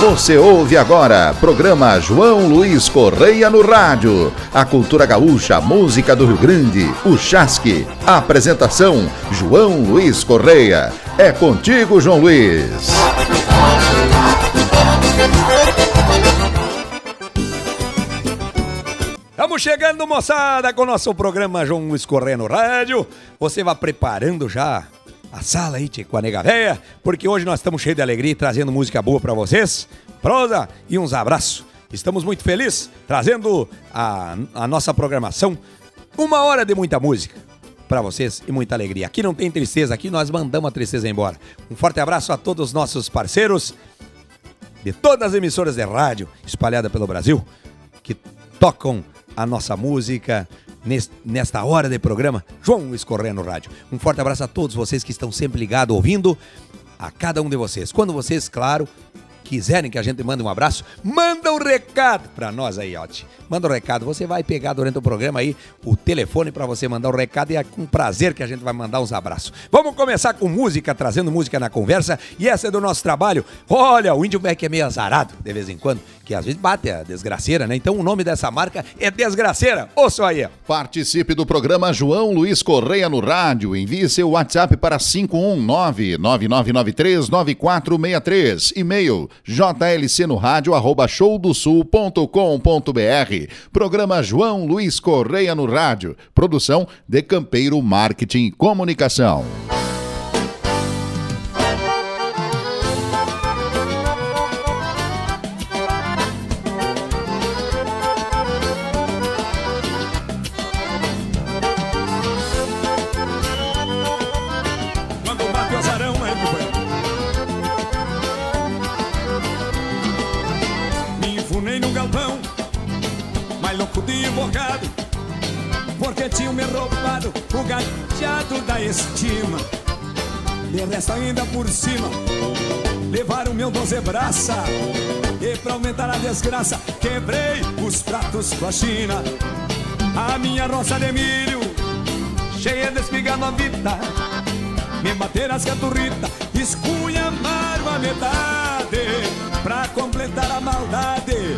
Você ouve agora, programa João Luiz Correia no rádio. A cultura gaúcha, a música do Rio Grande, o Chasque. Apresentação, João Luiz Correia. É contigo, João Luiz. Estamos chegando, moçada, com o nosso programa João Luiz Correia no rádio. Você vai preparando já a sala aí, tchê, com a nega véia, porque hoje nós estamos cheios de alegria trazendo música boa para vocês. Prosa e uns abraços. Estamos muito felizes trazendo a, a nossa programação. Uma hora de muita música para vocês e muita alegria. Aqui não tem tristeza, aqui nós mandamos a tristeza embora. Um forte abraço a todos os nossos parceiros de todas as emissoras de rádio espalhadas pelo Brasil que tocam a nossa música nesta hora de programa. João Correia no rádio. Um forte abraço a todos vocês que estão sempre ligados, ouvindo a cada um de vocês. Quando vocês, claro, quiserem que a gente mande um abraço, manda um recado para nós aí, Otti. Manda um recado. Você vai pegar durante o programa aí o telefone para você mandar o um recado e é com prazer que a gente vai mandar uns abraços. Vamos começar com música, trazendo música na conversa e essa é do nosso trabalho. Olha, o Índio Beck é meio azarado de vez em quando, que às vezes bate a desgraceira, né? Então o nome dessa marca é Desgraceira. Ouça aí. Participe do programa João Luiz Correia no rádio. Envie seu WhatsApp para 519-9993-9463. E-mail jlcnoradio.showdosul.com.br. Programa João Luiz Correia no rádio. Produção de Campeiro Marketing e Comunicação. Estima. De resto ainda por cima, levaram meu doze braça. E pra aumentar a desgraça, quebrei os pratos com a China. A minha roça de milho, cheia de espiga novita. Me bater as caturritas, esculhamar a metade. Pra completar a maldade,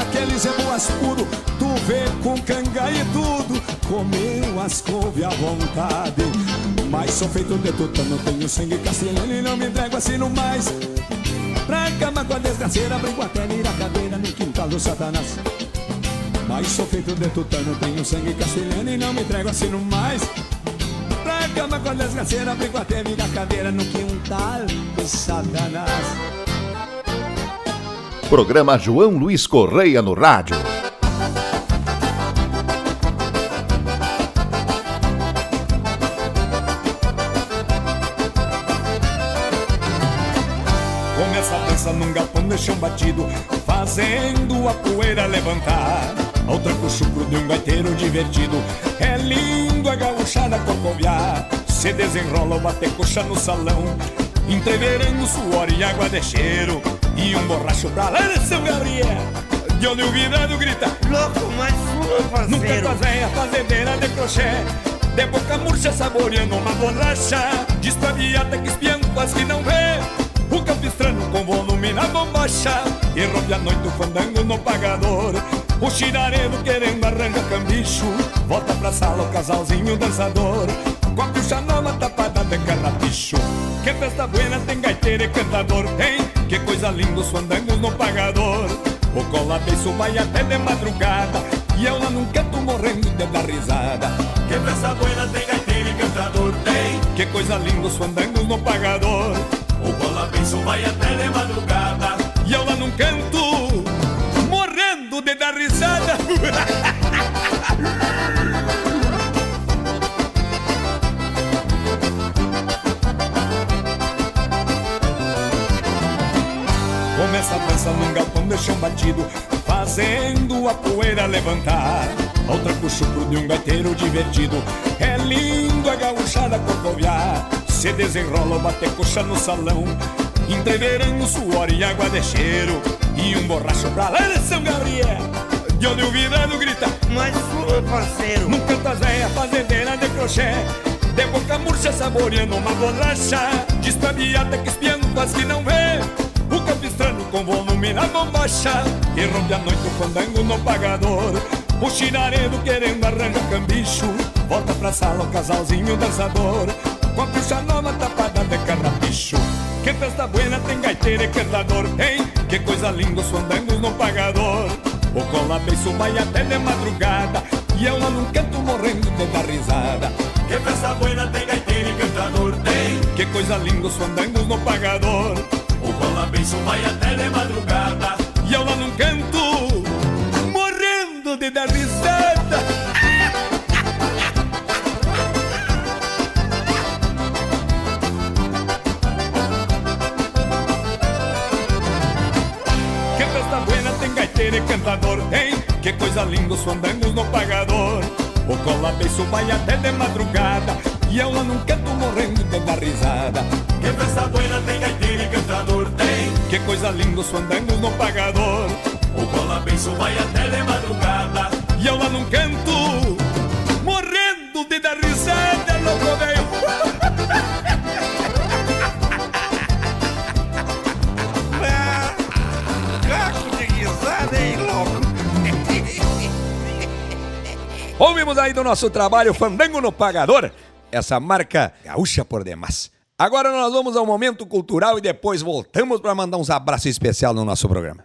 aquele zeboas puro, tu vê com canga e tudo, comeu as couve à vontade. Mas sou feito de tutano, tenho sangue castelhano e não me entrego assim no mais. Pra cama com a desgraceira, brinco até virar cadeira no quintal do satanás. Mas sou feito de tutano, tenho sangue castelhano e não me entrego assim no mais. Pra cama com a desgraceira, brinco até virar cadeira no quintal do satanás. Programa João Luiz Correia no rádio. Poeira levantar. Ao tranco chucro de um gaiteiro divertido, é lindo a gauchada corcoviar. Se desenrola o bater coxa no salão, entreverando suor e água de cheiro. E um borracho pra lá de São Gabriel. De onde o virado grita Louco, mais uma, parceiro Nunca com a véia fazendeira de crochê De boca murcha saboreando uma borracha Despaviada que espiando as que não vê na bombacha E rompe a noite o fandango no pagador O chiraredo querendo arranjar cambicho Volta pra sala o casalzinho dançador. Com a puxa nova tapada de carrapicho. Que festa buena tem gaiteiro e cantador Tem, que coisa linda os fandangos no pagador. O cola beiço vai até de madrugada E eu lá num canto morrendo de dar risada. Que festa buena tem gaiteiro e cantador Tem, que coisa linda os fandangos no pagador o bola benção vai até de madrugada. E eu lá num canto Morrendo de dar risada. Começa a dança num galpão de chão batido Fazendo a poeira levantar. Ao tranco de um gaiteiro divertido. É lindo a gauchada corcoviar se desenrola o bater coxa no salão Entreverando suor e água de cheiro E um borracho pra lá de São Gabriel. De onde o virado grita Mas sua parceiro Num canto véia fazendeira de crochê. De boca murcha saboreando uma borracha. Despabiada que espiando as que não vê. O pistrando com volume na bombacha. E rompe a noite o fandango no pagador. O chinaredo querendo arranjar cambicho. Volta pra sala o casalzinho dançador. Com a puxa nova tapada de carrapicho Que festa buena tem gaiteiro e cantador Tem, que coisa linda os fandangos no pagador. O cola beiço vai até de madrugada E eu lá num canto morrendo de dar risada. Que festa buena tem gaiteiro e cantador Tem, que coisa linda os fandangos no pagador. O cola vai até de madrugada que coisa linda os fandangos no pagador. O cola beiço vai até de madrugada. E eu lá num canto morrendo de dar risada. Que festa buena tem gaiteiro e cantador Tem, que coisa linda os fandangos no pagador. O cola beiço vai até de madrugada. E eu lá num canto Ouvimos aí do nosso trabalho Fandango no Pagador, essa marca gaúcha por demais. Agora nós vamos ao momento cultural e depois voltamos para mandar uns abraços especial no nosso programa.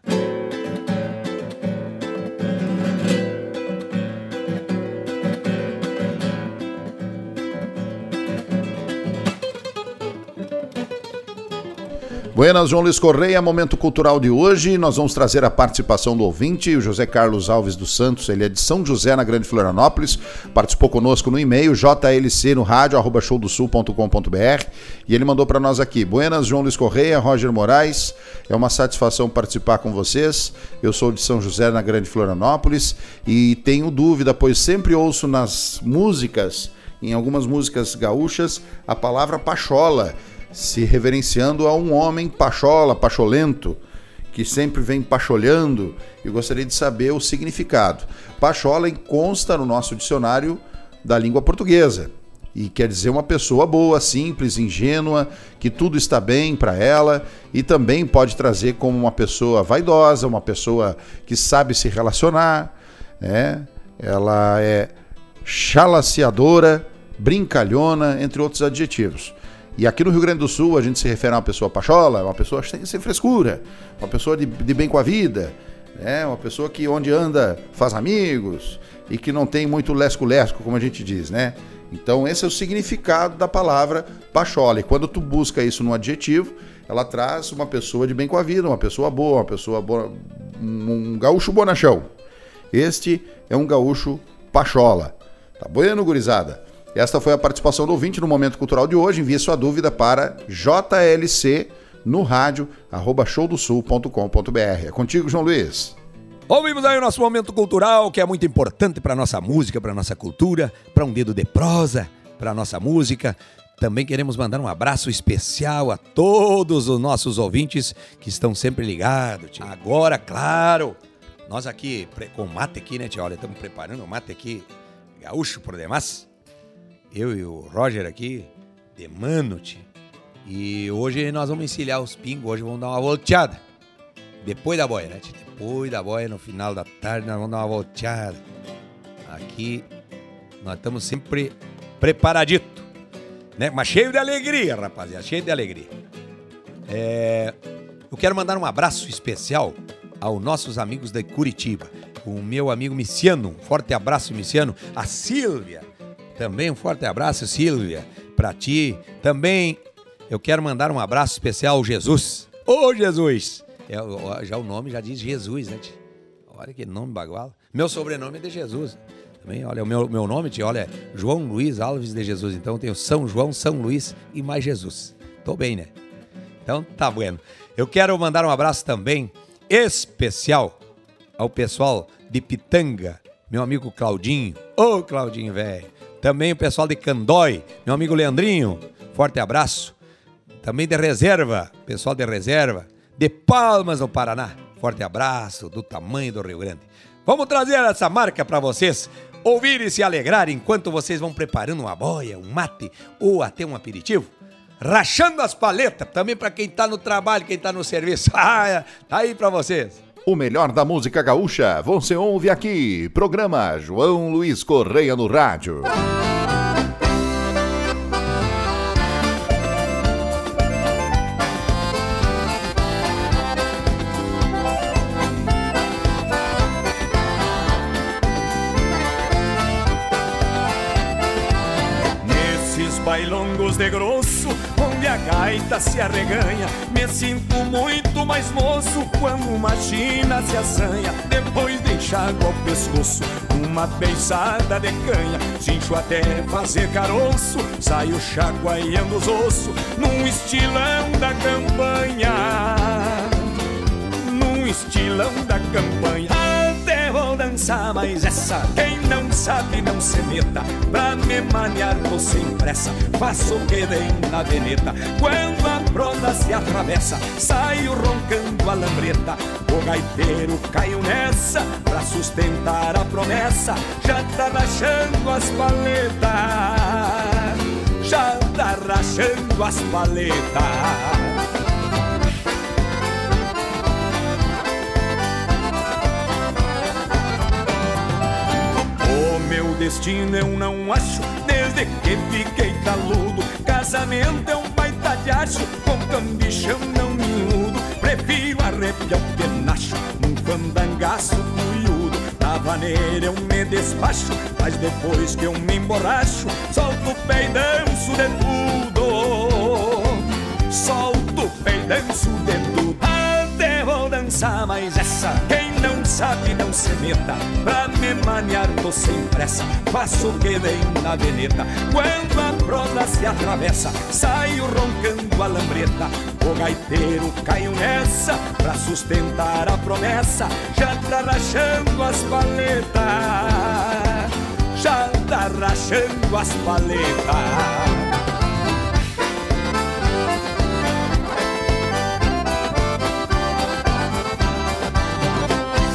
Buenas, João Luiz Correia, momento cultural de hoje. Nós vamos trazer a participação do ouvinte, o José Carlos Alves dos Santos. Ele é de São José, na Grande Florianópolis. Participou conosco no e-mail jlc no rádio, arroba showdosul.com.br. E ele mandou para nós aqui: Buenas, João Luiz Correia, Roger Moraes. É uma satisfação participar com vocês. Eu sou de São José, na Grande Florianópolis. E tenho dúvida, pois sempre ouço nas músicas, em algumas músicas gaúchas, a palavra pachola se reverenciando a um homem pachola, pacholento, que sempre vem pacholhando. Eu gostaria de saber o significado. Pachola consta no nosso dicionário da língua portuguesa e quer dizer uma pessoa boa, simples, ingênua, que tudo está bem para ela e também pode trazer como uma pessoa vaidosa, uma pessoa que sabe se relacionar, né? Ela é chalaciadora, brincalhona, entre outros adjetivos. E aqui no Rio Grande do Sul a gente se refere a uma pessoa pachola, uma pessoa sem, frescura, uma pessoa de, de bem com a vida, né? uma pessoa que onde anda faz amigos e que não tem muito lesco-lesco, como a gente diz, né? Então esse é o significado da palavra pachola. E quando tu busca isso no adjetivo, ela traz uma pessoa de bem com a vida, uma pessoa boa, uma pessoa boa, um gaúcho bonachão. Este é um gaúcho pachola. Tá bueno, gurizada? Esta foi a participação do ouvinte no Momento Cultural de hoje. Envie sua dúvida para jlc no rádio, arroba showdosul.com.br. É contigo, João Luiz. Ouvimos aí o nosso momento cultural, que é muito importante para nossa música, para nossa cultura, para um dedo de prosa, para nossa música. Também queremos mandar um abraço especial a todos os nossos ouvintes que estão sempre ligados. tia. Agora, claro, nós aqui com mate aqui, né, tia? Olha, estamos preparando o mate aqui, gaúcho por demais. Eu e o Roger aqui, de mano, tia. E hoje nós vamos encilhar os pingos, hoje vamos dar uma volteada. Depois da boia, né? Depois da boia, no final da tarde, nós vamos dar uma volteada. Aqui nós estamos sempre preparadito, né? Mas cheio de alegria, rapaziada, cheio de alegria. É, eu quero mandar um abraço especial aos nossos amigos de Curitiba. O meu amigo Miciano, um forte abraço, Miciano. A Sílvia, também um forte abraço, Sílvia, pra ti. Também eu quero mandar um abraço especial ao Jesus. Ô Jesus! É, já o nome já diz Jesus, né? tia? Olha que nome bagual. Meu sobrenome é de Jesus. Também, olha, o meu, meu nome, tia, olha, é João Luiz Alves de Jesus. Então eu tenho São João, São Luís e mais Jesus. Tô bem, né? Então tá bueno. Eu quero mandar um abraço também especial ao pessoal de Pitanga, meu amigo Claudinho. Ô Claudinho, velho. Também o pessoal de Candói, meu amigo Leandrinho. Forte abraço. Também de reserva, pessoal de reserva. De Palmas, no Paraná. Forte abraço do tamanho do Rio Grande. Vamos trazer essa marca para vocês ouvir e se alegrar enquanto vocês vão preparando uma boia, um mate ou até um aperitivo. Rachando as paletas, também para quem tá no trabalho, quem tá no serviço. Ah, tá aí para vocês. O melhor da música gaúcha você ouve aqui. Programa João Luiz Correia no Rádio. Nesses bailongos de a gaita se arreganha. Me sinto muito mais moço quando uma china se assanha. Depois de enxágua ao pescoço, uma beiçada de canha. Cincho até fazer caroço, saio chacoalhando os ossos, num estilão da campanha. Num estilão da campanha vou dançar, mas essa quem não sabe não se meta. Pra me maniar sem pressa, faço o que vem na veneta. Quando a prosa se atravessa, saio roncando a lambreta. O gaiteiro caiu nessa, pra sustentar a promessa. Já tá rachando as paletas, já tá rachando as paletas. Destino eu não acho. Desde que fiquei taludo Casamento é um baita de acho. Com cambichão não miúdo Prefiro arrepiar o penacho Num fandangaço cuiudo Na vaneira eu me despacho. Mas depois que eu me emborracho Solto o pé e danço de tudo. Solto o pé e danço de tudo. Até vou dançar, mas essa sabe não se meta. Pra me maniar tô sem pressa. Faço o que vem na veneta. Quando a prosa se atravessa Saio roncando a lambreta. O gaiteiro caiu nessa Pra sustentar a promessa. Já tá rachando as paletas. Já tá rachando as paletas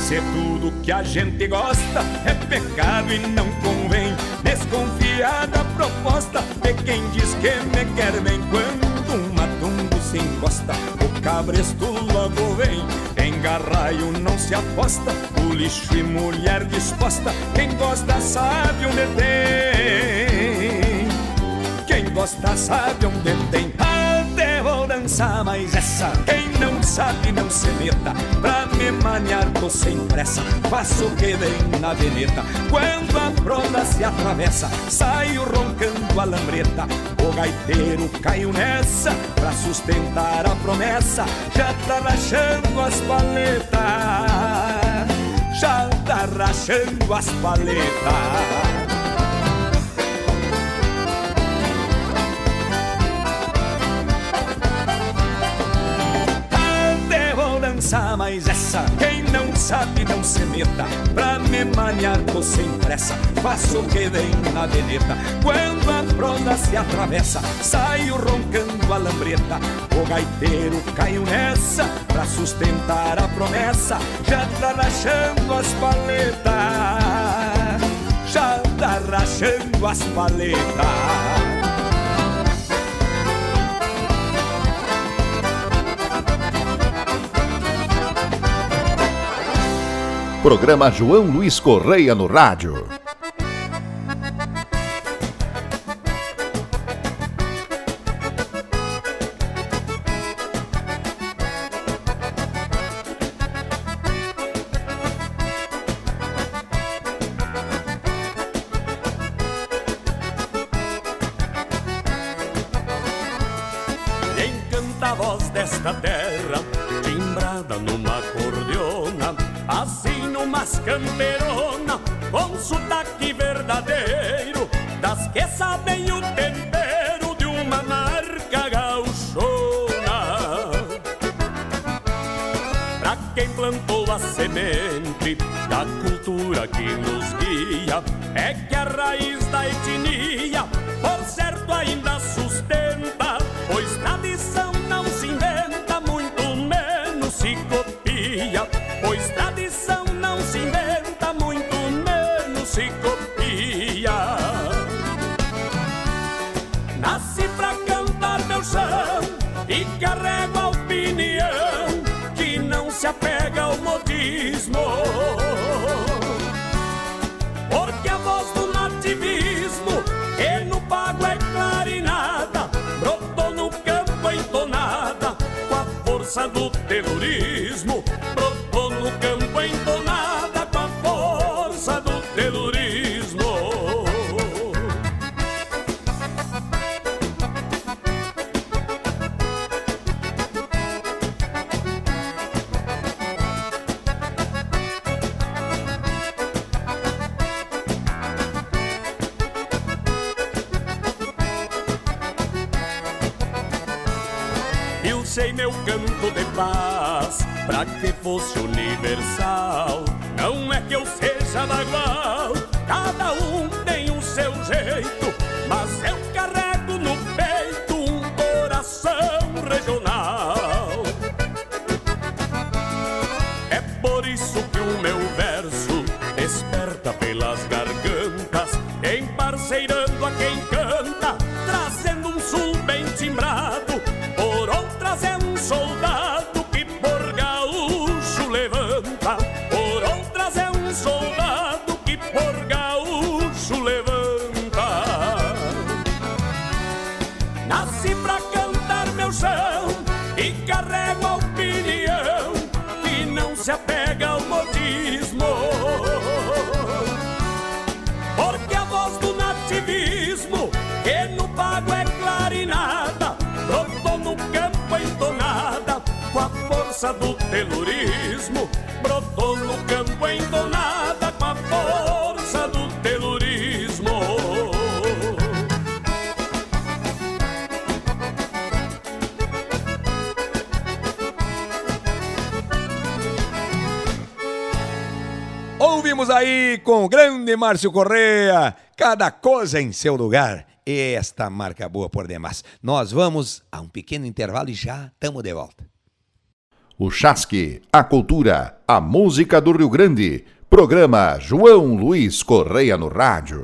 Se tudo que a gente gosta é pecado e não convém. Desconfiada proposta de quem diz que me quer bem Quando um matumbo se encosta, o cabresto logo vem Em garraio não se aposta, o lixo e mulher disposta Quem gosta sabe onde tem. Quem gosta sabe onde tem Mas essa quem não sabe não se meta. Pra me maniar tô sem pressa Faço o que vem na veneta. Quando a prosa se atravessa Saio roncando a lambreta. O gaiteiro caiu nessa Pra sustentar a promessa. Já tá rachando as paletas. Já tá rachando as paletas dançar, mas essa quem não sabe não se meta. Pra me maniar tô sem pressa, faço o que vem na veneta. Quando a prosa se atravessa, saio roncando a lambreta. O gaiteiro caiu nessa, pra sustentar a promessa. Já tá rachando as paletas, já tá rachando as paletas. Programa João Luiz Correia no rádio. Ouvimos aí com o grande Márcio Correia, cada coisa em seu lugar. Esta marca boa por demais. Nós vamos a um pequeno intervalo e já estamos de volta. O Chasque, a cultura, a música do Rio Grande. Programa João Luiz Correia no Rádio.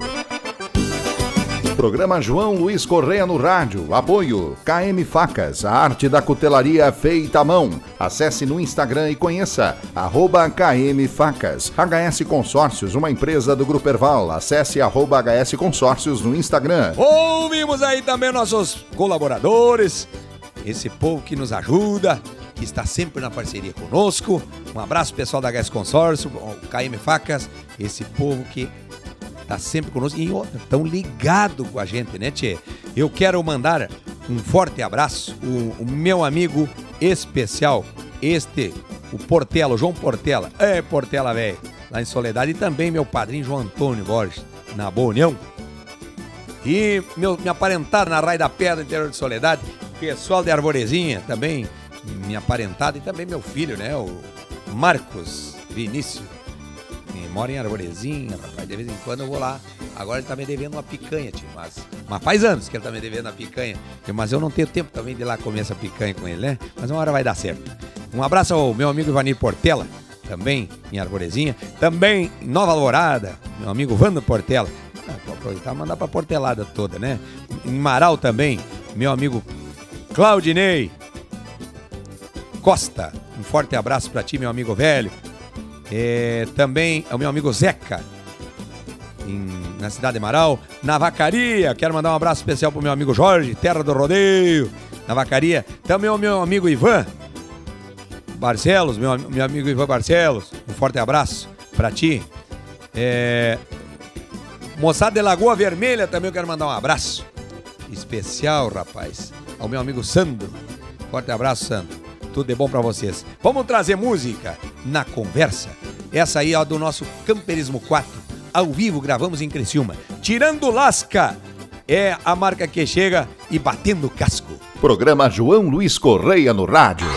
Programa João Luiz Correia no Rádio. Apoio KM Facas, a arte da cutelaria feita à mão. Acesse no Instagram e conheça arroba KM Facas. HS Consórcios, uma empresa do Grupo Erval. Acesse arroba HS Consórcios no Instagram. Ouvimos aí também nossos colaboradores, esse povo que nos ajuda, que está sempre na parceria conosco. Um abraço pessoal da HS Consórcio, KM Facas, esse povo que está sempre conosco e estão ligados com a gente, né, Tchê? Eu quero mandar um forte abraço, o, o meu amigo especial, este, o Portela, o João Portela. É, Portela, velho, lá em Soledade. E também meu padrinho João Antônio Borges, na Boa União. E meu, me aparentaram na Raia da Pedra, interior de Soledade. Pessoal de Arvorezinha também me aparentado. E também meu filho, né? O Marcos Vinícius. Mora em Arvorezinha, rapaz. De vez em quando eu vou lá. Agora ele tá me devendo uma picanha, tio. Mas, mas faz anos que ele tá me devendo a picanha. Mas eu não tenho tempo também de ir lá comer essa picanha com ele, né? Mas uma hora vai dar certo. Um abraço ao meu amigo Ivanir Portela, também em Arvorezinha. Também em Nova Alvorada, meu amigo Vando Portela. Ah, vou aproveitar e mandar pra Portelada toda, né? Em Marau também, meu amigo Claudinei Costa. Um forte abraço pra ti, meu amigo velho. É, também ao meu amigo Zeca, em- na cidade de Marau. Na Vacaria, quero mandar um abraço especial pro meu amigo Jorge, terra do rodeio. Na Vacaria. Também ao meu amigo Ivan Barcelos, meu, meu amigo Ivan Barcelos. Um forte abraço pra ti. É, Moçada de Lagoa Vermelha também eu quero mandar um abraço especial, rapaz, ao meu amigo Sandro. Forte abraço, Sandro. Tudo de bom pra vocês. Vamos trazer música na conversa. Essa aí, ó, do nosso Camperismo 4. Ao vivo, gravamos em Criciúma. Tirando Lasca é a marca que chega e batendo casco. Programa João Luiz Correia no Rádio.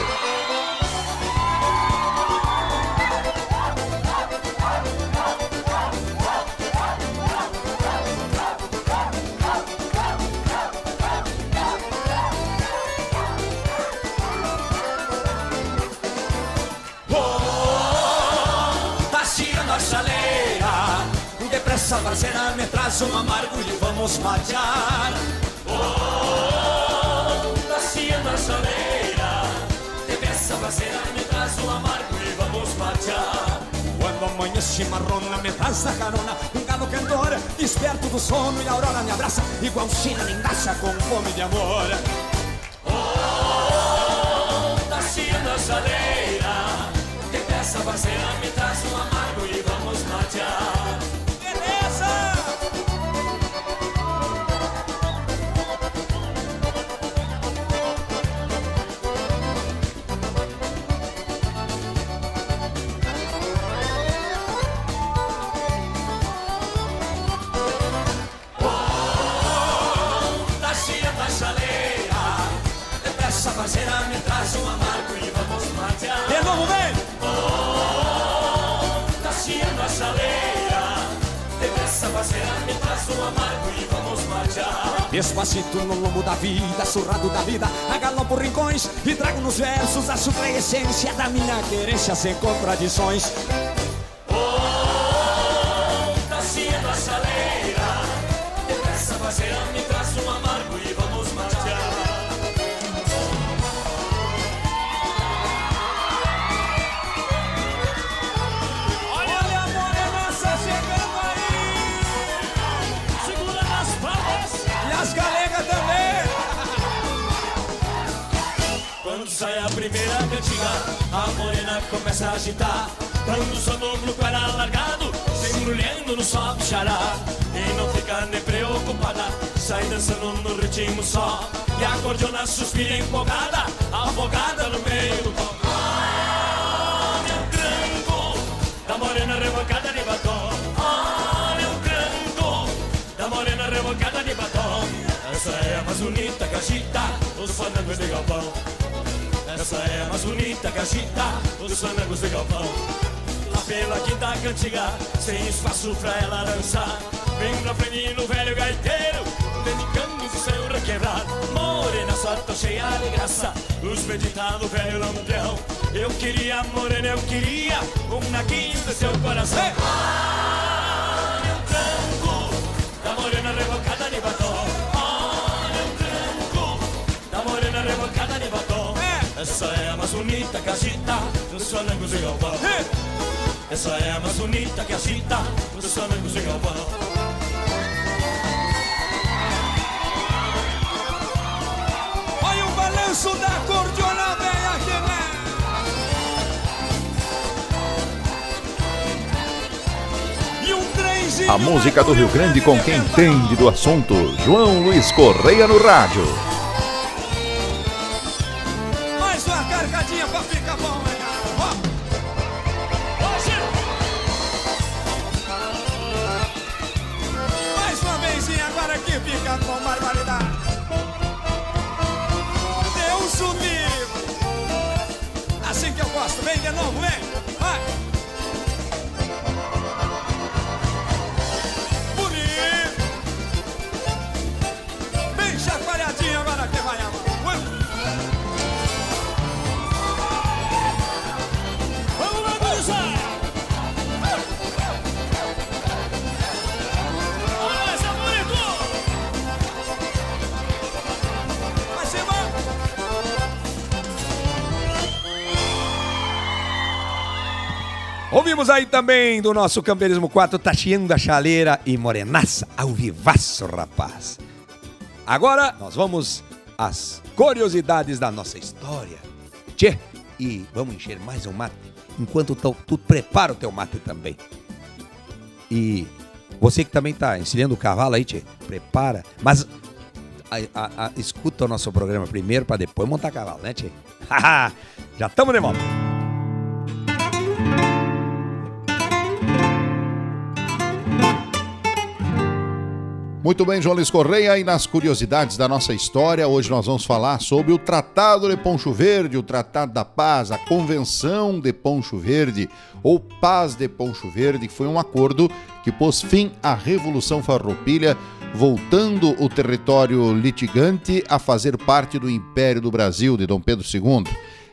E a aurora me abraça, igual China me engacha Com fome de amor Traz amargo e vamos Despacito no lombo da vida, surrado da vida Agalão por rincões e trago nos versos A suprema essência da minha querência Sem contradições A morena começa a agitar. Dando sonâmbulo com ela largado. Se embrulhando no sol xará. E não fica nem preocupada. Sai dançando no ritmo só. E a cordiona suspira empolgada. Afogada no meio do pó Olha o tranco Da morena revocada de batom. Olha o tranco Da morena revocada de batom. Essa é a mais bonita que agita Os fandangos de galpão essa é a mais bonita que agita os fandangos de galpão. Lá pela quinta cantiga, sem espaço pra ela dançar. Vem pra frente no velho gaiteiro, dedicando o seu requebrar. Morena, só tô cheia de graça, os meditar no velho lampião. Eu queria, morena, eu queria, um naquinho do seu coração. Olha o tranco da morena Essa é a mais bonita que agita os fanangos de galpão. Essa é a mais bonita que agita os fanangos de galpão. Olha o balanço da cordiona velha que vem E um A música do Rio Grande com quem entende do assunto. João Luiz Correia no rádio. Também do nosso Campeonismo 4, Tachiando a Chaleira e Morenaça, ao vivaço, rapaz. Agora nós vamos às curiosidades da nossa história. Tchê, e vamos encher mais um mate, enquanto tu, tu prepara o teu mate também. E você que também tá ensinando o cavalo aí, Tchê, prepara. Mas a- a- a- escuta o nosso programa primeiro para depois montar cavalo, né, Tchê? Já estamos de volta. Muito bem, João Luiz Correia, e nas curiosidades da nossa história, hoje nós vamos falar sobre o Tratado de Poncho Verde, o Tratado da Paz, a Convenção de Poncho Verde, ou Paz de Poncho Verde, que foi um acordo que pôs fim à Revolução Farroupilha, voltando o território litigante a fazer parte do Império do Brasil de Dom Pedro II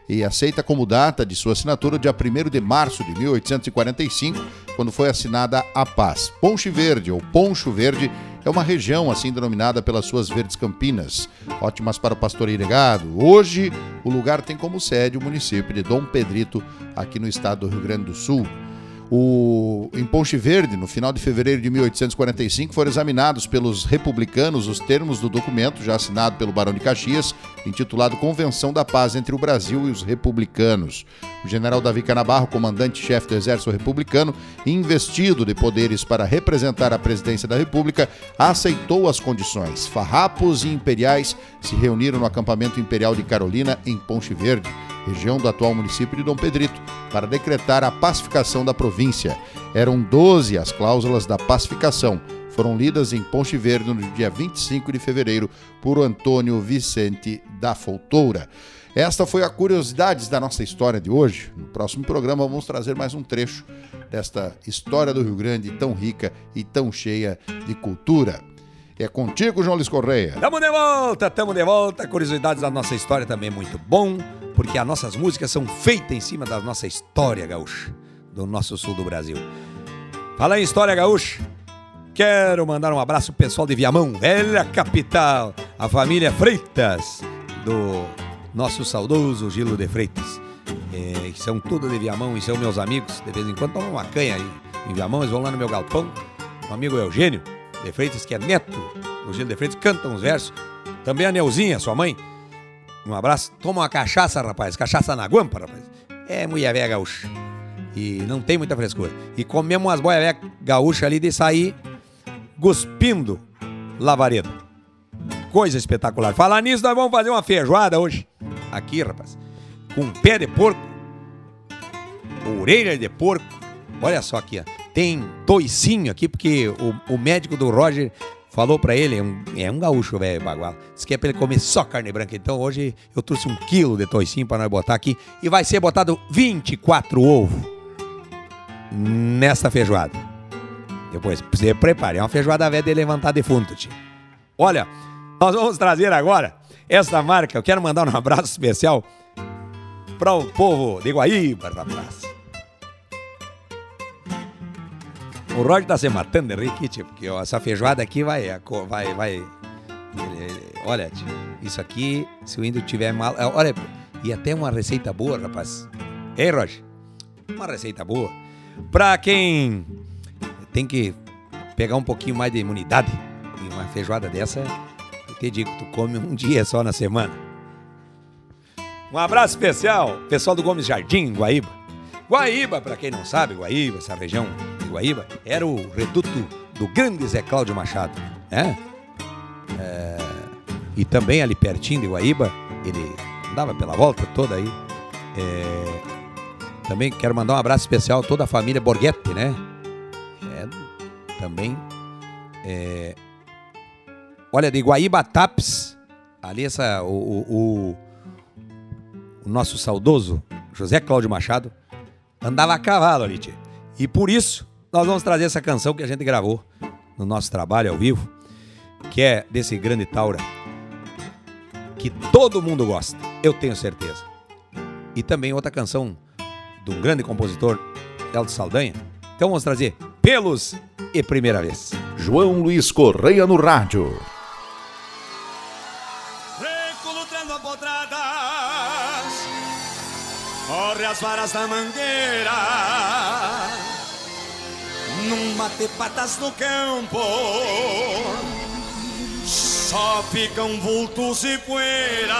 e aceita como data de sua assinatura o dia 1 de março de 1845, quando foi assinada a paz. Ponche Verde, ou Poncho Verde, é uma região assim denominada pelas suas verdes campinas, ótimas para o pastoreio irrigado. Hoje, o lugar tem como sede o município de Dom Pedrito, aqui no estado do Rio Grande do Sul. O, em Ponche Verde, no final de fevereiro de 1845, foram examinados pelos republicanos os termos do documento já assinado pelo Barão de Caxias, intitulado Convenção da Paz entre o Brasil e os Republicanos. O general Davi Canabarro, comandante-chefe do Exército Republicano, investido de poderes para representar a presidência da República, aceitou as condições. Farrapos e imperiais se reuniram no acampamento imperial de Carolina, em Ponche Verde região do atual município de Dom Pedrito, para decretar a pacificação da província. Eram 12 as cláusulas da pacificação. Foram lidas em Ponte Verde no dia 25 de fevereiro por Antônio Vicente da Foltoura. Esta foi a curiosidades da nossa história de hoje. No próximo programa vamos trazer mais um trecho desta história do Rio Grande tão rica e tão cheia de cultura. É contigo, João Luiz Correia. Tamo de volta, tamo de volta. Curiosidades da nossa história também muito bom, porque as nossas músicas são feitas em cima da nossa história gaúcha, do nosso sul do Brasil. Fala em história gaúcha. Quero mandar um abraço pro pessoal de Viamão, velha capital, a família Freitas, do nosso saudoso Gilo de Freitas. É, que são tudo de Viamão e são meus amigos. De vez em quando tomam uma canha aí em Viamão, eles vão lá no meu galpão. O amigo Eugênio de Freitas, que é neto do Gilo de Freitas, canta uns versos. Também a Neuzinha, sua mãe. Um abraço. Toma uma cachaça, rapaz. Cachaça na guampa, rapaz. É mulher velha gaúcha. E não tem muita frescura. E comemos umas boias velhas gaúchas ali de sair cuspindo lavareda. Coisa espetacular. Falar nisso, nós vamos fazer uma feijoada hoje. Aqui, rapaz. Com pé de porco. Orelha de porco. Olha só aqui, ó. Tem toicinho aqui, porque o, o médico do Roger falou pra ele, é um, é um gaúcho, velho, bagual. Disse que é pra ele comer só carne branca. Então hoje eu trouxe um quilo de toicinho pra nós botar aqui. E vai ser botado 24 ovos nesta feijoada. Depois, você prepare. É uma feijoada velha de levantar defunto, tio. Olha, nós vamos trazer agora essa marca. Eu quero mandar um abraço especial para o povo de Guaíba, rapaz. O Roger tá se matando de rir tio, porque ó, essa feijoada aqui vai, co- vai, vai. ele- ele- olha, tio, isso aqui, se o índio tiver mal. é, Olha, e até uma receita boa, rapaz. Ei, Roger? Uma receita boa. Pra quem tem que pegar um pouquinho mais de imunidade, e uma feijoada dessa, eu te digo, tu come um dia só na semana. Um abraço especial, pessoal do Gomes Jardim, Guaíba. Guaíba, pra quem não sabe, Guaíba, essa região Guaíba, era o reduto do grande Zé Cláudio Machado, né? É, e também ali pertinho de Guaíba, ele andava pela volta toda aí. É, também quero mandar um abraço especial a toda a família Borghetti, né? É, também. é, olha, de Guaíba Tapes, ali essa, o, o- o- nosso saudoso José Cláudio Machado andava a cavalo ali, tchê. E por isso, nós vamos trazer essa canção que a gente gravou no nosso trabalho ao vivo, que é desse grande Taura, que todo mundo gosta, eu tenho certeza. E também outra canção de um grande compositor, Eldo Saldanha. Então vamos trazer Pelos e Primeira Vez. João Luiz Correia no rádio. Corre as varas da mangueira Num bate-patas no campo. Só ficam vultos e poeira.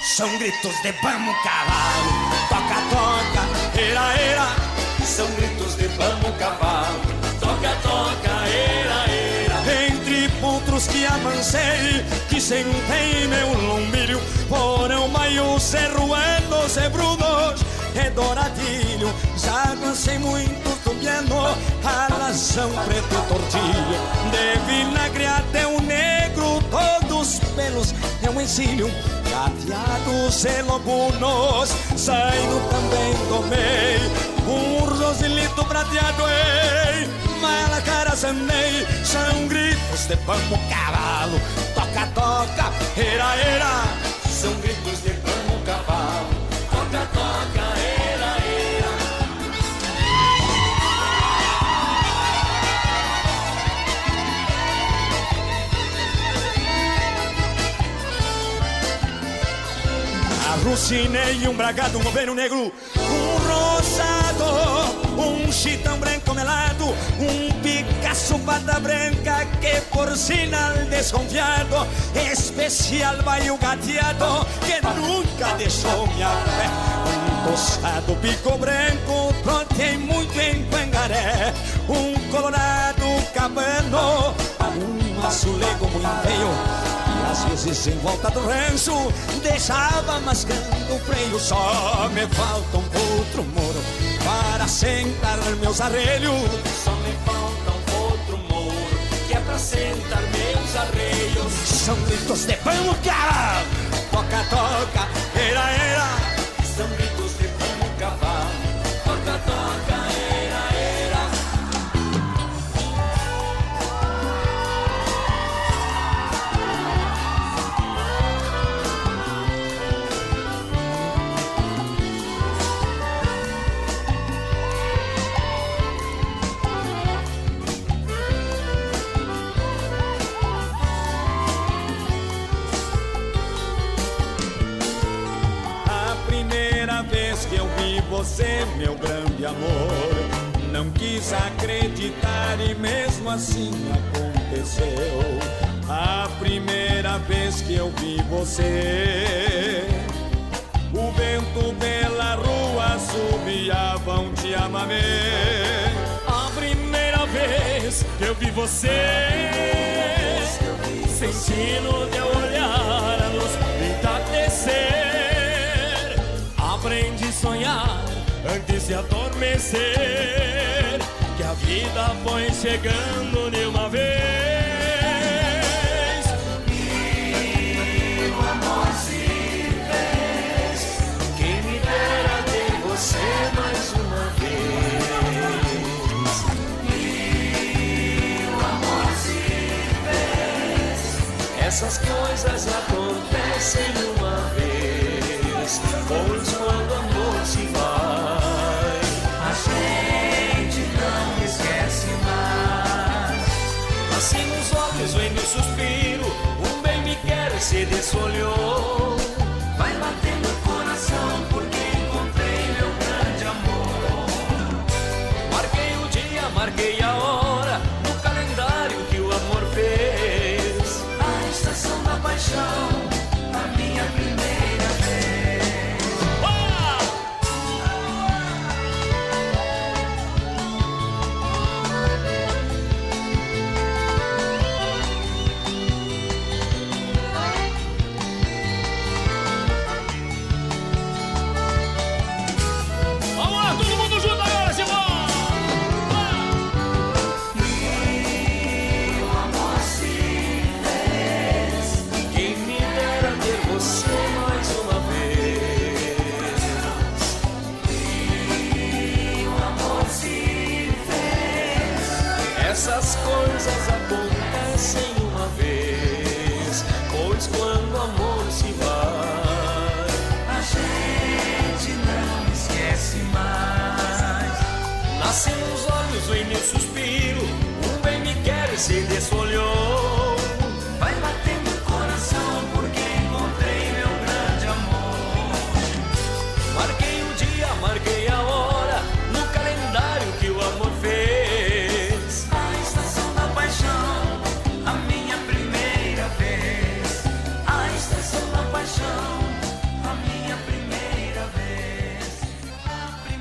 São gritos de vamos cavalo. Toca, toca, era, era São gritos de vamos cavalo. Toca, toca, era, era Entre potros que amancei Que sentei meu lombilho Porão, maio, cerruenos e brunos E douradilho Já cansei muito do piano Alazão, preto tortilho De vinagre até o negro Todos pelos. É um exílio Prateados e lobunos Saindo também tomei Um rosilito prateado ei. Mala cara sanei São gritos de vamos cavalo. Toca, toca, era, era São gritos de arrucinei um bragado, um governo negro, um rosado, um chitão branco melado, um Picasso pata branca que por sinal desconfiado, especial baio gateado que nunca deixou minha fé. Um tostado pico branco, trote muito em Pangaré, um colorado cabano, um azulego muito feio. Às vezes em volta do rancho deixava mascando o freio. Só me falta um outro muro para sentar meus arrelhos. Só me falta um outro muro que é pra sentar meus arreios. São gritos de pão, cara! Toca, toca, você, meu grande amor, não quis acreditar e mesmo assim aconteceu. A primeira vez que eu vi você, o vento pela rua assobiava um te amamê. A primeira vez que eu vi você, sentindo teu olhar a luz entardecer. Aprendi a sonhar antes de adormecer, que a vida foi chegando de uma vez. E o amor se fez. Quem me dera ter você mais uma vez. Essas coisas quer e se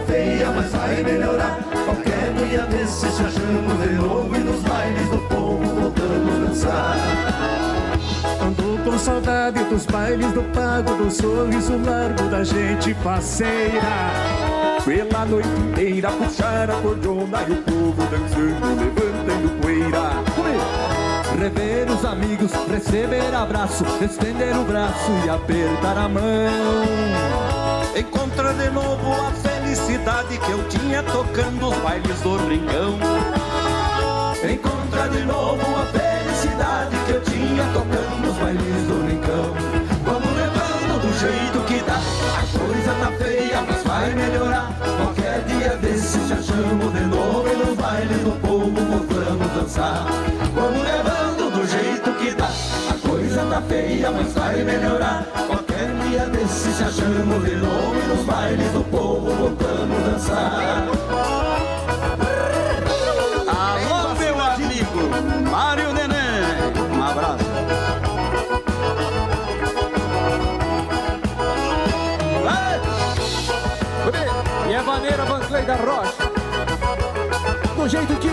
Feia, mas vai melhorar. Qualquer dia desse se achando de novo e nos bailes do povo voltamos a dançar. Ando com saudade dos bailes do pago, do sorriso largo da gente faceira. Pela noite inteira puxar a cordona e o povo dançando, levantando poeira. Rever os amigos, receber abraço, estender o braço e apertar a mão. Encontrar de novo a felicidade que eu tinha tocando os bailes do rincão. Encontrar de novo a felicidade que eu tinha tocando os bailes do rincão. Vamos levando do jeito que dá. A coisa tá feia, mas vai melhorar. Qualquer dia desses já chamo de novo e nos bailes do povo voltamos dançar. Vamos levando do jeito que dá. A coisa tá feia, mas vai melhorar. Dia desses já chamo de novo e nos bailes do povo voltamos dançar. Alô, meu amigo Mário Neném. Um abraço. E a maneira Vansley da Rocha. Do jeito que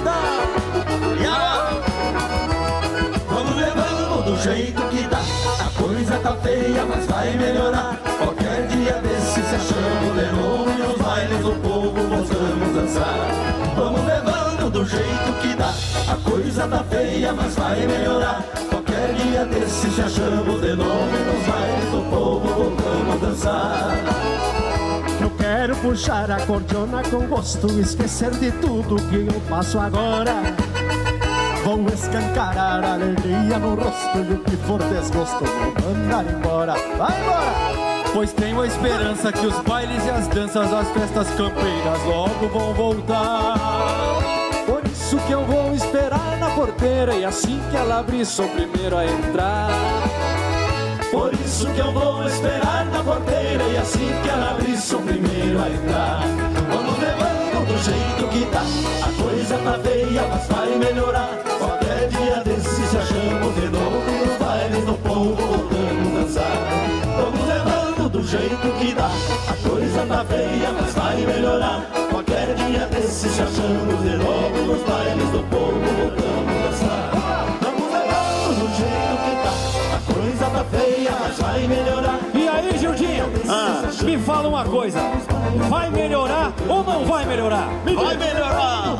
feia, mas vai melhorar. Qualquer dia desse se achamos novo e nos bailes do povo voltamos dançar. Vamos levando do jeito que dá. A coisa tá feia, mas vai melhorar. Qualquer dia desse se achamos de novo e nos bailes do povo voltamos dançar. Eu quero puxar a cordiona com gosto, esquecer de tudo que eu passo agora. Vou escancarar alegria no rosto e o que for desgosto vou mandar embora. Vai embora! Pois tenho a esperança que os bailes e as danças, as festas campeiras logo vão voltar. Por isso que eu vou esperar na porteira e assim que ela abrir sou o primeiro a entrar. Por isso que eu vou esperar na porteira e assim que ela abrir sou o primeiro a entrar. Vamos levando do jeito que tá, a coisa tá feia, mas vai melhorar. Qualquer dia desses se achamos de novo e nos bailes do povo voltamos a dançar. Vamos levando do jeito que dá, a coisa tá feia, mas vai melhorar. Qualquer dia desses se achamos de novo e nos bailes do povo voltamos a dançar. Vamos levando do jeito que tá, a coisa tá feia, mas vai melhorar. E aí, Gildinho? Me fala uma coisa: vai melhorar ou não vai melhorar? Me Vai melhorar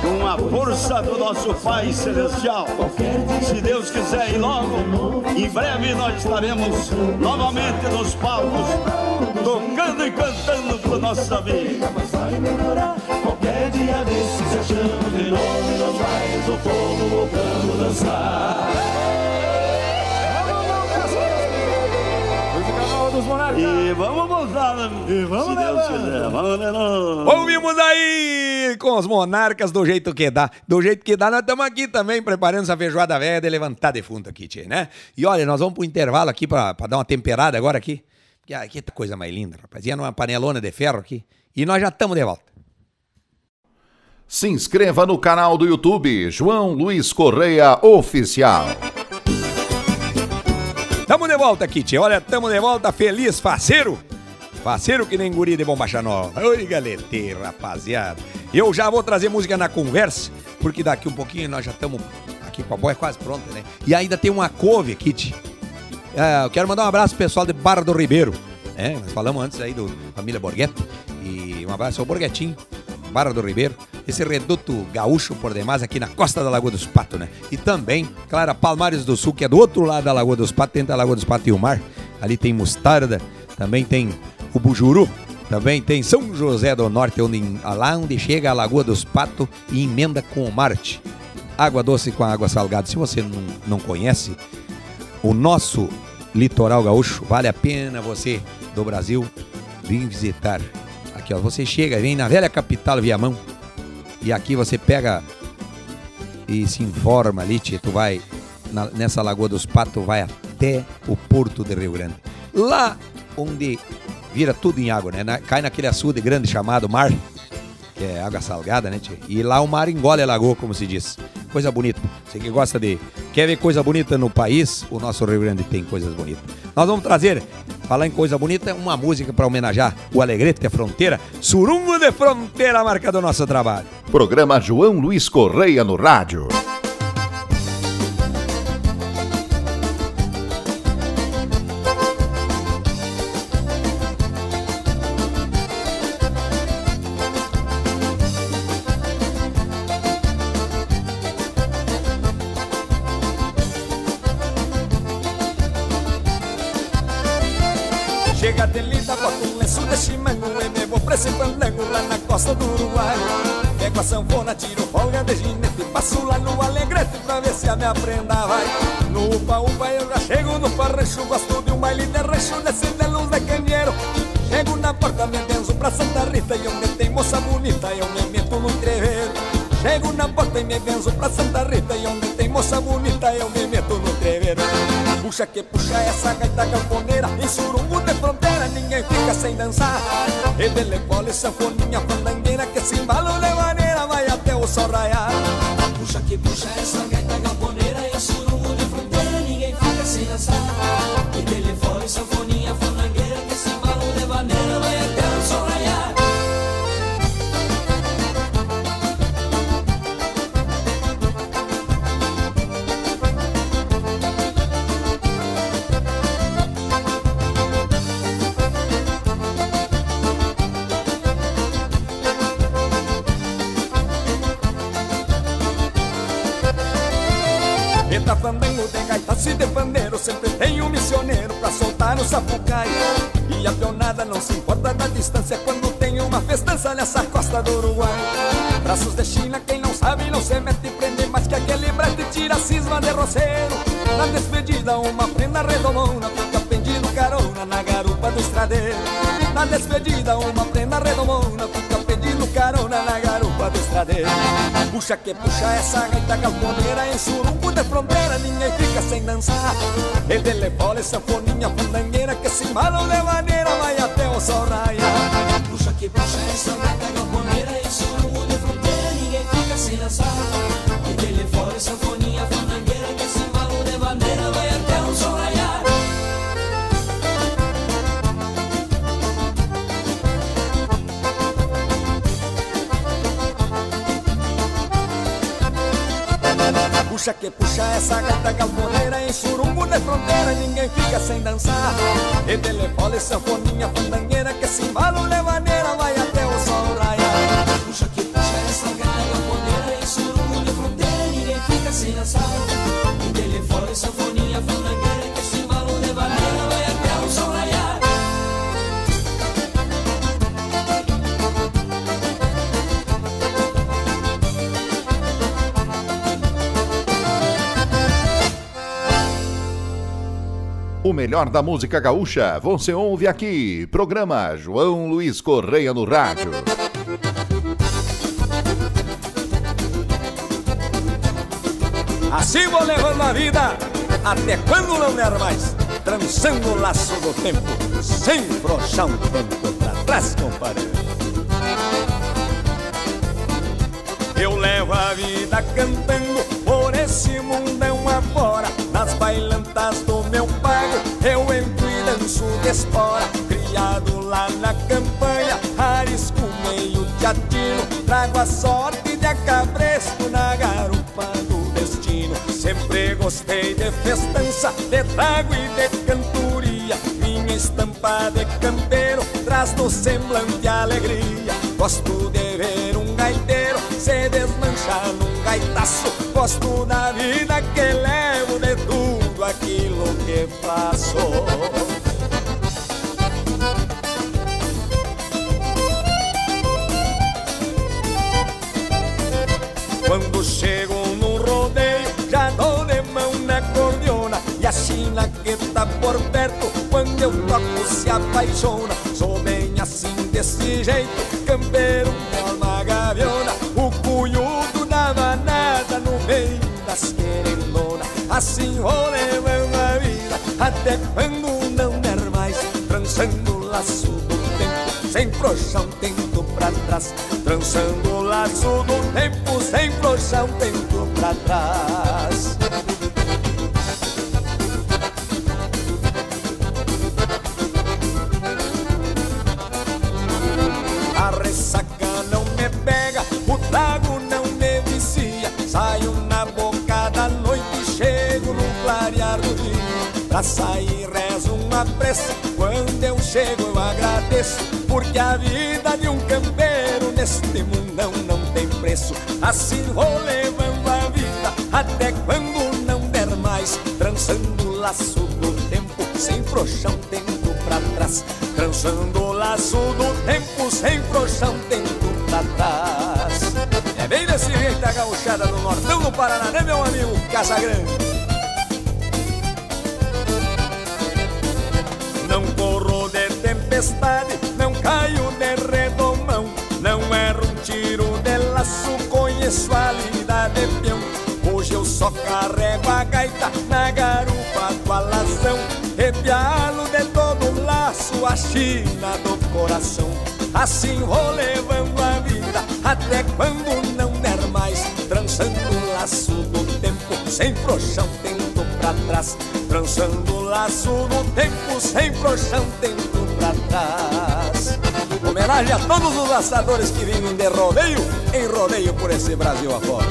Com a força do nosso Pai Celestial. Se Deus quiser e logo, em breve nós estaremos novamente nos palcos, tocando e cantando mas vai melhorar. Qualquer dia desses se achamos de novo nos bailes do povo voltamos a dançar. E vamos voltar, né? E vamos Se Deus levando. quiser. Vamos levando. Ouvimos aí com os monarcas do jeito que dá. Do jeito que dá, nós estamos aqui também preparando essa feijoada velha de levantar defunto aqui, tchê, né? E olha, nós vamos pro intervalo aqui pra, pra dar uma temperada agora aqui. Porque aqui tá coisa mais linda, rapaz. Ia numa panelona de ferro aqui. E nós já estamos de volta. Se inscreva no canal do YouTube João Luiz Correia Oficial. Tamo de volta tchê. Olha, tamo de volta feliz, faceiro. Faceiro que nem guri de bombacha nova. Oi, galete, rapaziada. Eu já vou trazer música na conversa, porque daqui um pouquinho nós já estamos aqui com a boia quase pronta, né? E ainda tem uma couve tchê. É, eu quero mandar um abraço pro pessoal de Barra do Ribeiro. É, nós falamos antes aí do Família Borghetto. E um abraço ao Borghetinho, Barra do Ribeiro. Esse reduto gaúcho por demais aqui na costa da Lagoa dos Patos, né? E também, claro, Palmares do Sul, que é do outro lado da Lagoa dos Patos, entre a Lagoa dos Patos e o mar. Ali tem mostarda, também tem o Bujuru, também tem São José do Norte, onde, lá onde chega a Lagoa dos Patos e emenda com o Marte. Água doce com água salgada. Se você não, não conhece, o nosso litoral gaúcho, vale a pena você do Brasil vir visitar. Aqui, ó, você chega, vem na velha capital Viamão e aqui você pega e se informa ali, tchê, tu vai na- nessa Lagoa dos Patos, vai até o Porto de Rio Grande. Lá onde vira tudo em água, né? Na- cai naquele açude grande chamado mar, que é água salgada, né, tchê? E lá o mar engole a lagoa, como se diz. Coisa bonita. Você que gosta de. Quer ver coisa bonita no país? O nosso Rio Grande tem coisas bonitas. Nós vamos trazer, falar em coisa bonita, uma música para homenagear o Alegrete de Fronteira, Surungo de Fronteira, a marca do nosso trabalho. Programa João Luiz Correia no rádio. Tira cisma de roceiro. Na despedida uma prenda redomona Fica pendido carona na garupa do estradeiro. Na despedida uma prenda redomona Fica pedindo carona na garupa do estradeiro. Puxa que puxa essa gaita galponeira Em surumbo de fronteira ninguém fica sem dançar. E telefone, sanfoninha, fandangueira Que se malam de maneira vai até o sol raiar. Puxa que puxa essa gaita camponeira E surungo de fronteira ninguém fica sem dançar. E telefone, sanfoninha, fandangueira Puxa que puxa essa gaita galponeira Em surumbo de fronteira ninguém fica sem dançar. E telefone, sanfoninha, fandangueira Que se embalo de maneira vai até melhor da música gaúcha você ouve aqui. Programa João Luiz Correia no Rádio. Assim vou levando a vida até quando não der mais Trançando o laço do tempo Sem frouxar um tempo pra trás, compadre Eu levo a vida cantando por esse mundão afora Nas bailantas do eu entro e danço de espora Criado lá na campanha, arisco meio de atino Trago a sorte de acabresco na garupa do destino. Sempre gostei de festança, de trago e de cantoria. Minha estampa de campeiro traz no semblante alegria. Gosto de ver um gaiteiro se desmanchar num gaitaço. Gosto da vida que levo aquilo que faço. Quando chego num rodeio, já dou de mão na cordiona E a China que tá por perto, quando eu toco se apaixona. Sou bem assim desse jeito, quando não der mais Trançando o laço do tempo, sem frouxar um tempo pra trás. Trançando o laço do tempo, sem frouxar um tempo pra trás Pra sair rezo uma prece, quando eu chego eu agradeço Porque a vida de um campeiro neste mundão não tem preço Assim vou levando a vida até quando não der mais Trançando o laço do tempo, sem frouxar um tempo pra trás Trançando o laço do tempo sem frouxão tento pra trás. É bem desse jeito a gauchada do Nortão do Paraná, né meu amigo Casagrande? Tempestade, não caio de redomão. Não erro um tiro de laço, conheço a lida de peão. Hoje eu só carrego a gaita na garupa do alazão. Repialo de todo laço, a china do coração. Assim vou levando a vida até quando não der mais. Trançando o laço do tempo, sem frouxão, tento pra trás. Trançando o laço do tempo, sem frouxão, tento pra trás Homenagem a todos os laçadores que vivem de rodeio Em rodeio por esse Brasil afora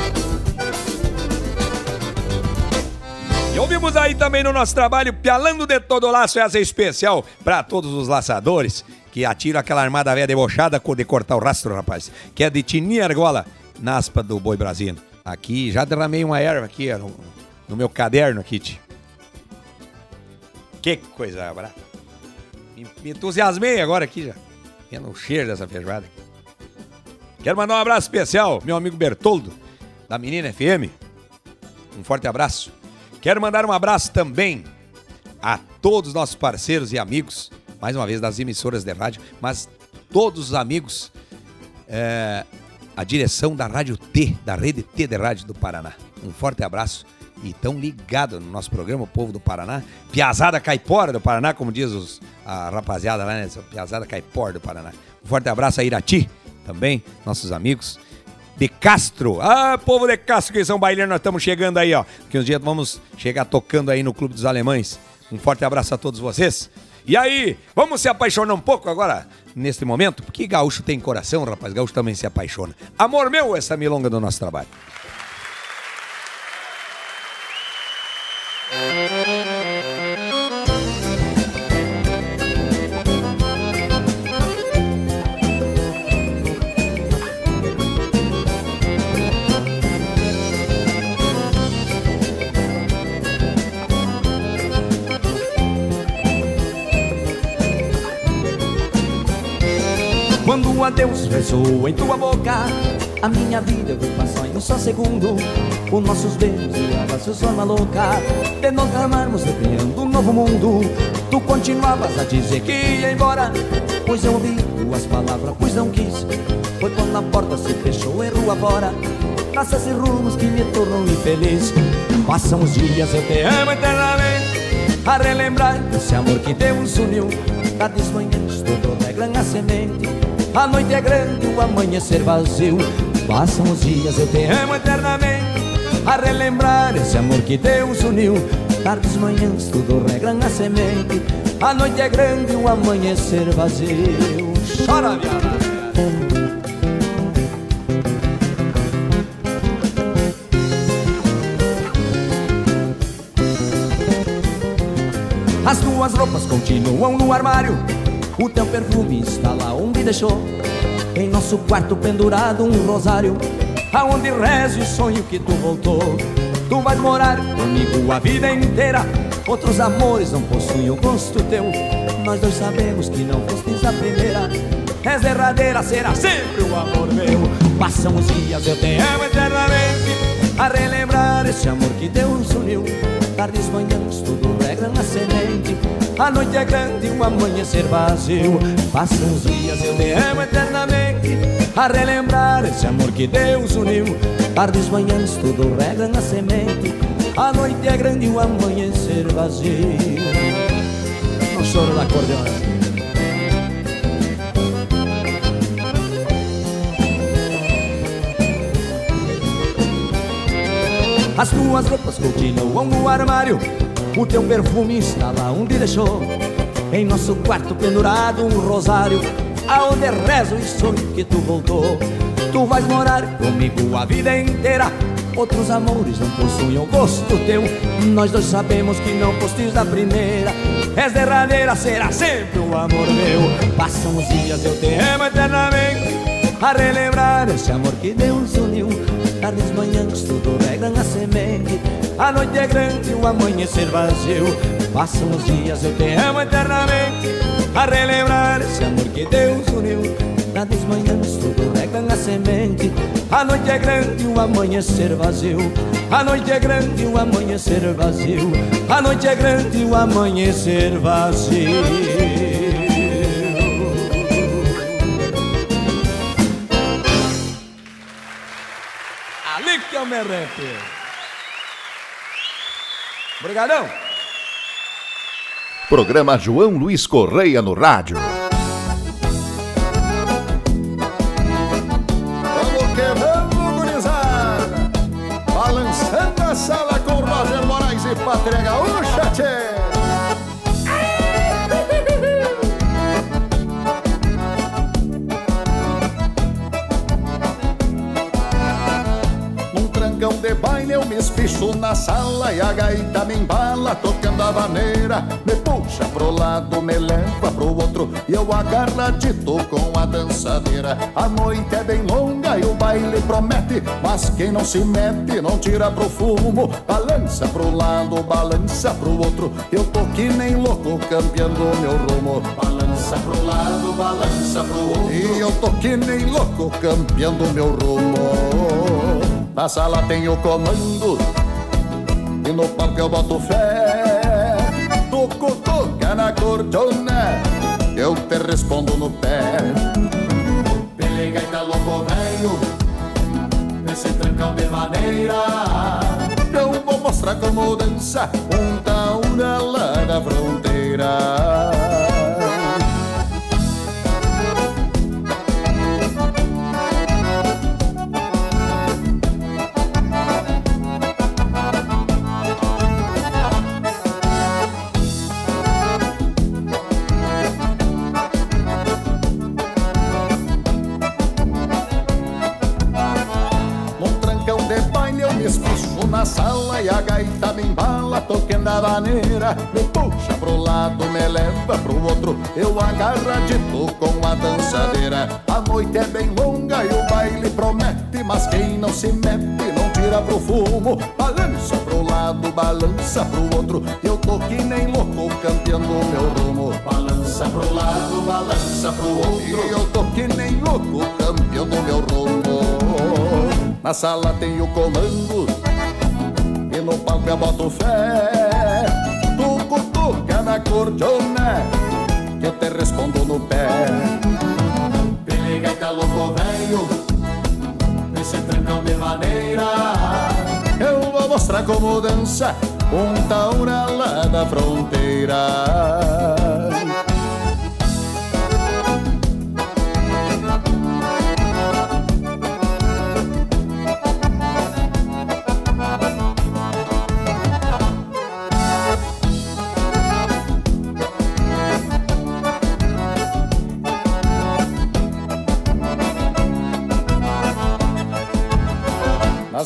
E ouvimos aí também no nosso trabalho Pialando de Todo Laço, essa é especial para todos os laçadores que atiram aquela armada velha debochada de cortar o rastro, rapaz. Que é de Tininha Argola, na aspa do Boi Brasino. Aqui, já derramei uma erva aqui no, no meu caderno tio. Que coisa brava. Me, me entusiasmei agora aqui já. Vendo o cheiro dessa feijoada. Quero mandar um abraço especial, meu amigo Bertoldo, da Menina FM. Um forte abraço. Quero mandar um abraço também a todos os nossos parceiros e amigos, mais uma vez das emissoras de rádio, mas todos os amigos, é, a direção da Rádio T, da Rede T de Rádio do Paraná. Um forte abraço e tão ligado no nosso programa, o povo do Paraná. Piazada Caipora do Paraná, como diz os, a rapaziada lá, né? Piazada Caipora do Paraná. Um forte abraço a Irati também, nossos amigos. De Castro. Ah, povo de Castro, que são baileiros, nós estamos chegando aí, ó. Que uns dias vamos chegar tocando aí no Clube dos Alemães. Um forte abraço a todos vocês. E aí, vamos se apaixonar um pouco agora, neste momento? Porque gaúcho tem coração, rapaz, gaúcho também se apaixona. Amor meu, essa milonga do nosso trabalho. Adeus ressoa em tua boca. A minha vida vai passar em um só segundo. Os nossos beijos e abraços forma louca. De nós amarmos recriando um novo mundo. Tu continuavas a dizer que ia embora. Pois eu ouvi tuas palavras, pois não quis. Foi quando a porta se fechou em rua fora. Traças e rumos que me tornam infeliz. Passam os dias, eu te amo eternamente. A relembrar esse amor que Deus uniu. Tardes, manhãs, tudo regra na semente a noite é grande, o amanhecer vazio. Passam os dias, eu te amo eternamente. A relembrar esse amor que Deus uniu. Tardes, manhãs, tudo regra na semente. A noite é grande, o amanhecer vazio. Chora, viada As tuas roupas continuam no armário o teu perfume está lá onde deixou Em nosso quarto pendurado um rosário Aonde rezo o sonho que tu voltou. Tu vais morar comigo a vida inteira Outros amores não possuem o gosto teu Nós dois sabemos que não fostes a primeira. És derradeira, será sempre o amor meu. Passam os dias, eu te amo eternamente A relembrar esse amor que Deus uniu. Tardes, manhãs, tudo regra na semente a noite é grande, o amanhecer vazio. Passam os dias, eu te amo eternamente. A relembrar esse amor que Deus uniu. Tardes, manhãs, tudo regra na semente. A noite é grande, o amanhecer vazio. No choro da acordeona As tuas roupas continuam no armário o teu perfume está lá onde deixou. Em nosso quarto pendurado um rosário Aonde rezo e sonho que tu voltou. Tu vais morar comigo a vida inteira. Outros amores não possuem o gosto teu. Nós dois sabemos que não postes da primeira. És derradeira, será sempre o amor meu. Passam os dias, eu te amo eternamente. A relembrar esse amor que Deus uniu. Tardes, manhãs, tudo regra na semente a noite é grande, o amanhecer vazio. Passam os dias, eu te amo eternamente. A relembrar esse amor que Deus uniu. Nas manhãs tudo rega a semente. A noite é grande, o amanhecer vazio. A noite é grande, o amanhecer vazio. A noite é grande, o amanhecer vazio. Ali que eu me arrepio. Obrigadão. Programa João Luiz Correia no rádio. Me espicho na sala E a gaita me embala tocando a vaneira. Me puxa pro lado, me leva pro outro E eu agarradito com a dançadeira. A noite é bem longa e o baile promete Mas quem não se mete não tira pro fumo. Balança pro lado, balança pro outro Eu tô que nem louco campeando meu rumo. Balança pro lado, balança pro outro E eu tô que nem louco campeando meu rumo Na sala tem o comando. E no palco eu boto fé. Toco, toca na cordona Eu te respondo no pé. Pelega e tá louco velho. Nesse trancão de maneira Eu vou mostrar como dança. Um taura lá da fronteira Me puxa pro lado, me leva pro outro. Eu agarradito com a dançadeira. A noite é bem longa e o baile promete Mas quem não se mete não tira pro fumo. Balança pro lado, balança pro outro. Eu tô que nem louco campeando meu rumo. Balança pro lado, balança pro outro. Eu tô que nem louco campeando meu rumo. Na sala tem o comando. E no palco eu boto fé. Tu na Que eu te respondo no pé. Pelega tá louco velho Nesse trancão de maneira Eu vou mostrar como dança Um taura lá da fronteira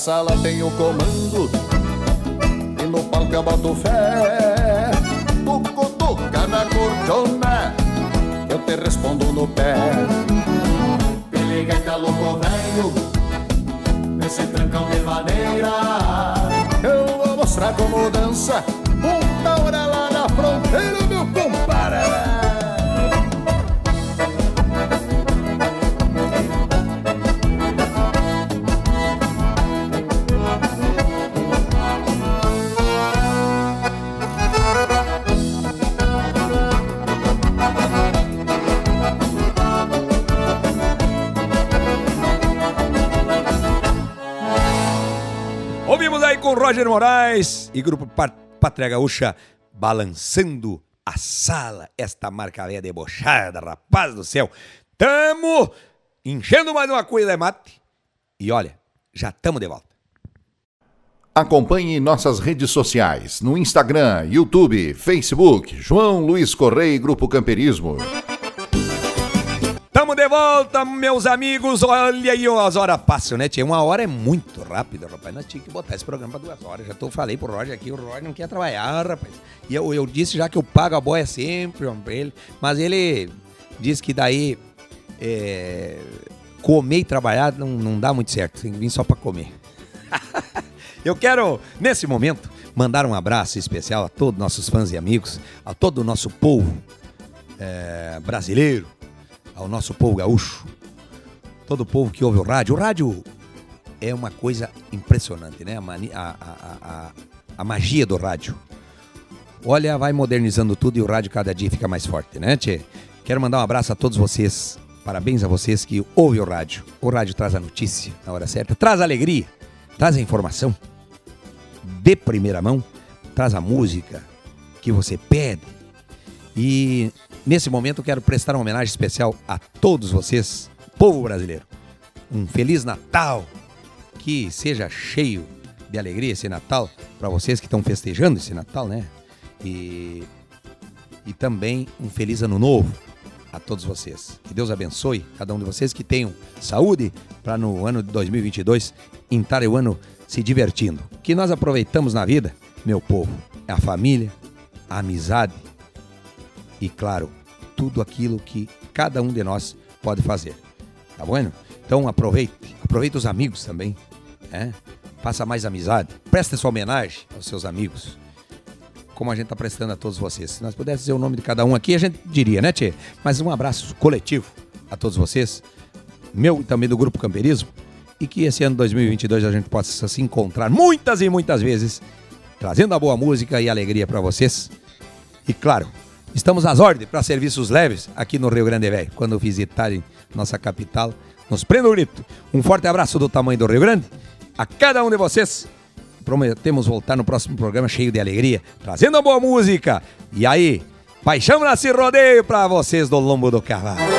sala tem o comando. E no palco eu boto fé. Tuco, tuca na cordiona Eu te respondo no pé. Pelega e tá louco velho Nesse trancão de maneira Eu vou mostrar como dança Um taura lá na fronteira, Roger Moraes e grupo Pa- Pátria Gaúcha balançando a sala. Esta marca velha debochada, rapaz do céu. Tamo enchendo mais uma coisa de mate. E olha, já tamo de volta. Acompanhe nossas redes sociais no Instagram, YouTube, Facebook, João Luiz Correia e Grupo Camperismo. De volta, meus amigos. Olha aí, as horas passam, né? Tinha uma hora é muito rápido, rapaz. Nós tínhamos que botar esse programa pra duas horas. Já tô, falei pro Roger aqui, o Roger não quer trabalhar, rapaz. E eu, eu disse já que eu pago a boia sempre, homem, pra ele. Mas ele disse que daí é, comer e trabalhar não, não dá muito certo. Tem que vir só pra comer. Eu quero, nesse momento, mandar um abraço especial a todos nossos fãs e amigos, a todo o nosso povo eh, brasileiro, ao nosso povo gaúcho, todo o povo que ouve o rádio. O rádio é uma coisa impressionante, né? A, a- a- a- a magia do rádio. Olha, vai modernizando tudo e o rádio cada dia fica mais forte, né, Tchê? Quero mandar um abraço a todos vocês. Parabéns a vocês que ouvem o rádio. O rádio traz a notícia na hora certa, traz alegria, traz a informação de primeira mão, traz a música que você pede. E nesse momento eu quero prestar uma homenagem especial a todos vocês, povo brasileiro. Um feliz Natal, que seja cheio de alegria esse Natal para vocês que estão festejando esse Natal, né? E, e também um feliz ano novo a todos vocês. Que Deus abençoe cada um de vocês que tenham saúde para no ano de 2022 entrar o ano se divertindo. O que nós aproveitamos na vida, meu povo, é a família, a amizade e, claro, tudo aquilo que cada um de nós pode fazer. Tá bueno? Então aproveite, aproveite os amigos também, né? Faça mais amizade, preste sua homenagem aos seus amigos, como a gente está prestando a todos vocês. Se nós pudéssemos dizer o nome de cada um aqui, a gente diria, né, Tchê? Mas um abraço coletivo a todos vocês, meu e também do Grupo Camperismo, e que esse ano 2022 a gente possa se encontrar muitas e muitas vezes, trazendo a boa música e alegria para vocês. E claro, estamos às ordens para serviços leves aqui no Rio Grande Velho. Quando visitarem nossa capital, nos prenda o grito. Um forte abraço do tamanho do Rio Grande a cada um de vocês. Prometemos voltar no próximo programa cheio de alegria, trazendo boa música. E aí, paixão nasce rodeio para vocês do lombo do cavalo.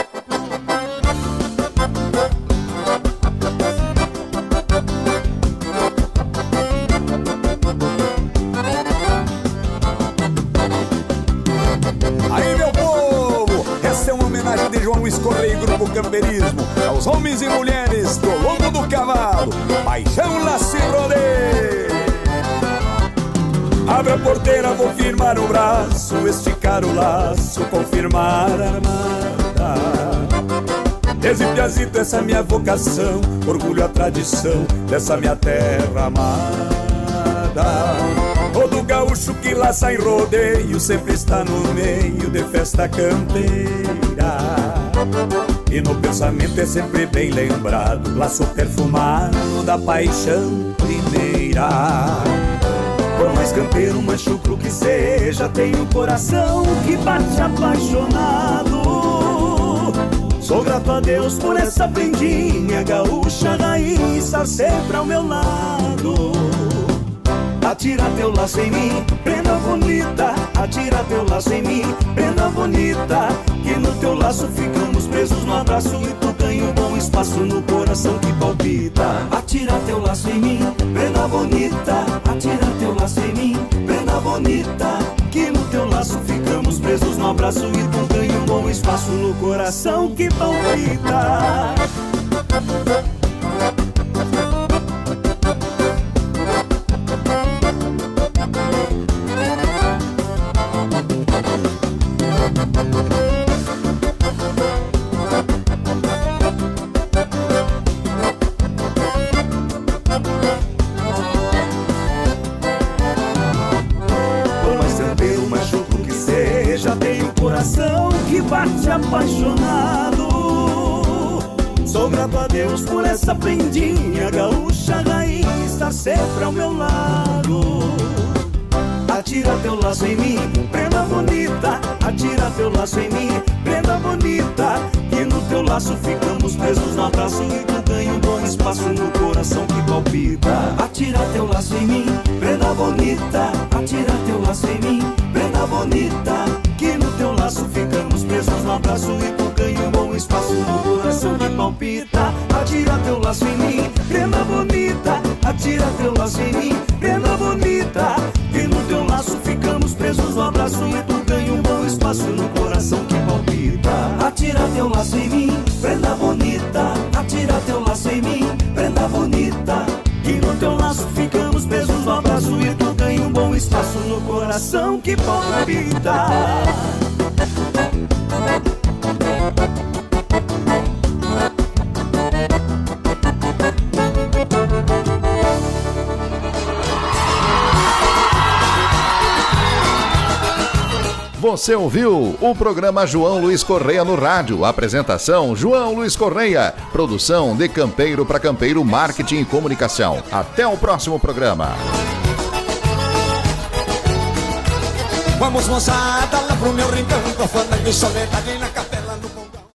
Homens e mulheres do lombo do cavalo. Paixão lá se rodeia. Abre a porteira, vou firmar o braço, esticar o laço, confirmar a armada. Desde piazito, essa é minha vocação, orgulho a tradição dessa minha terra amada. Todo gaúcho que laça em rodeio sempre está no meio de festa campeira. E no pensamento é sempre bem lembrado, laço perfumado da paixão primeira. Por mais campeiro, mais chucro que seja, tem um coração que bate apaixonado. Sou grato a Deus por essa prendinha gaúcha raiz sempre ao meu lado. Atira teu laço em mim, prenda bonita. Atira teu laço em mim, prenda bonita. Que no teu laço ficamos presos no abraço e tu ganha um bom espaço no coração que palpita. Atira teu laço em mim, prenda bonita. Atira teu laço em mim, prenda bonita. Que no teu laço ficamos presos no abraço e tu ganha um bom espaço no coração que palpita. Abraço e tu ganha um bom espaço no coração que palpita. Atira teu laço em mim, prenda bonita. Atira teu laço em mim, prenda bonita. Que no teu laço ficamos presos no abraço e tu ganha um bom espaço no coração que palpita. Atira teu laço em mim, prenda bonita. Atira teu laço em mim, coração que palpita. Você ouviu o programa João Luiz Correia no rádio. Apresentação João Luiz Correia. Produção de Campeiro para Campeiro Marketing e Comunicação. Até o próximo programa. moçada, lá pro meu rincão, com fandango e soledade na